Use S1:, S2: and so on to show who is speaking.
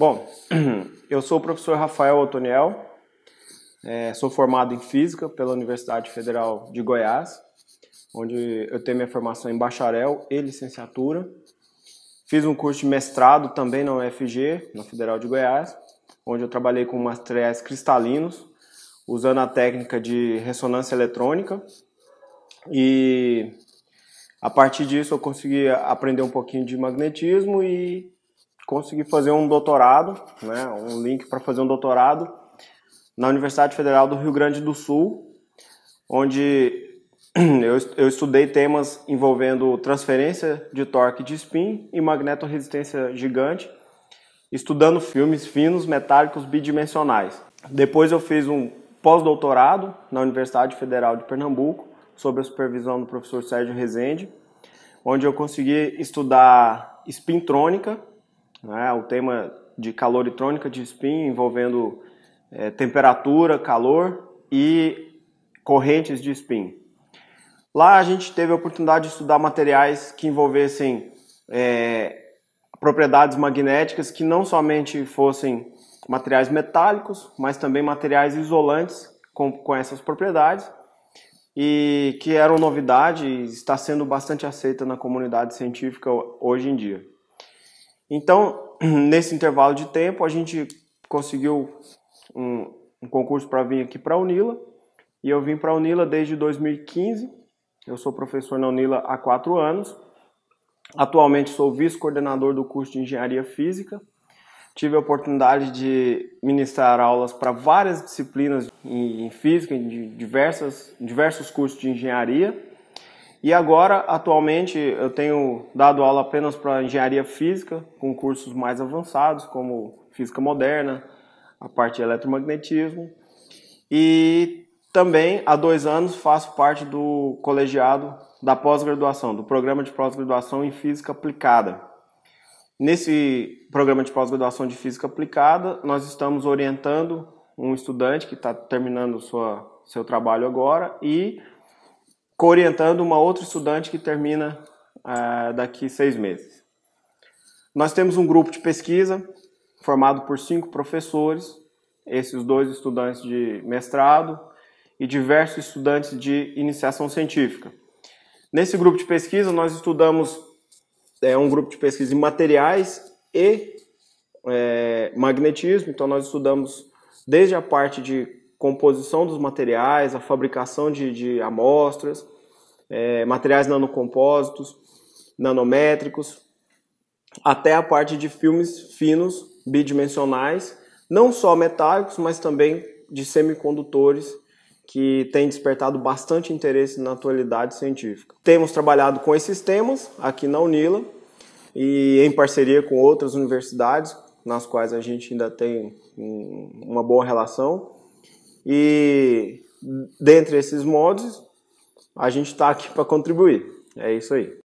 S1: Bom, eu sou o professor Rafael Otoniel, é, sou formado em Física pela Universidade Federal de Goiás, onde eu tenho minha formação em bacharel e licenciatura. Fiz um curso de mestrado também na UFG, na Federal de Goiás, onde eu trabalhei com materiais cristalinos, usando a técnica de ressonância eletrônica. E a partir disso eu consegui aprender um pouquinho de magnetismo e consegui fazer um doutorado, né, um link para fazer um doutorado na Universidade Federal do Rio Grande do Sul, onde eu, eu estudei temas envolvendo transferência de torque de spin e magnetorresistência gigante, estudando filmes finos metálicos bidimensionais. Depois eu fiz um pós-doutorado na Universidade Federal de Pernambuco, sob a supervisão do professor Sérgio Rezende, onde eu consegui estudar spintrônica, né, o tema de caloritrônica de spin envolvendo é, temperatura, calor e correntes de spin. Lá a gente teve a oportunidade de estudar materiais que envolvessem é, propriedades magnéticas que não somente fossem materiais metálicos, mas também materiais isolantes com, com essas propriedades e que eram novidade e está sendo bastante aceita na comunidade científica hoje em dia. Então, nesse intervalo de tempo, a gente conseguiu um, um concurso para vir aqui para a Unila. E eu vim para a Unila desde 2015. Eu sou professor na Unila há quatro anos. Atualmente sou vice-coordenador do curso de Engenharia Física. Tive a oportunidade de ministrar aulas para várias disciplinas em, em física, em diversas, diversos cursos de engenharia. E agora, atualmente, eu tenho dado aula apenas para engenharia física, com cursos mais avançados, como física moderna, a parte de eletromagnetismo. E também, há dois anos, faço parte do colegiado da pós-graduação, do programa de pós-graduação em física aplicada. Nesse programa de pós-graduação de física aplicada, nós estamos orientando um estudante que está terminando sua, seu trabalho agora e orientando uma outra estudante que termina uh, daqui seis meses. Nós temos um grupo de pesquisa formado por cinco professores, esses dois estudantes de mestrado e diversos estudantes de iniciação científica. Nesse grupo de pesquisa, nós estudamos é, um grupo de pesquisa em materiais e é, magnetismo, então nós estudamos desde a parte de composição dos materiais, a fabricação de, de amostras, é, materiais nanocompósitos, nanométricos, até a parte de filmes finos, bidimensionais, não só metálicos, mas também de semicondutores, que tem despertado bastante interesse na atualidade científica. Temos trabalhado com esses temas aqui na Unila e em parceria com outras universidades, nas quais a gente ainda tem uma boa relação. E dentre esses modos, a gente está aqui para contribuir. É isso aí.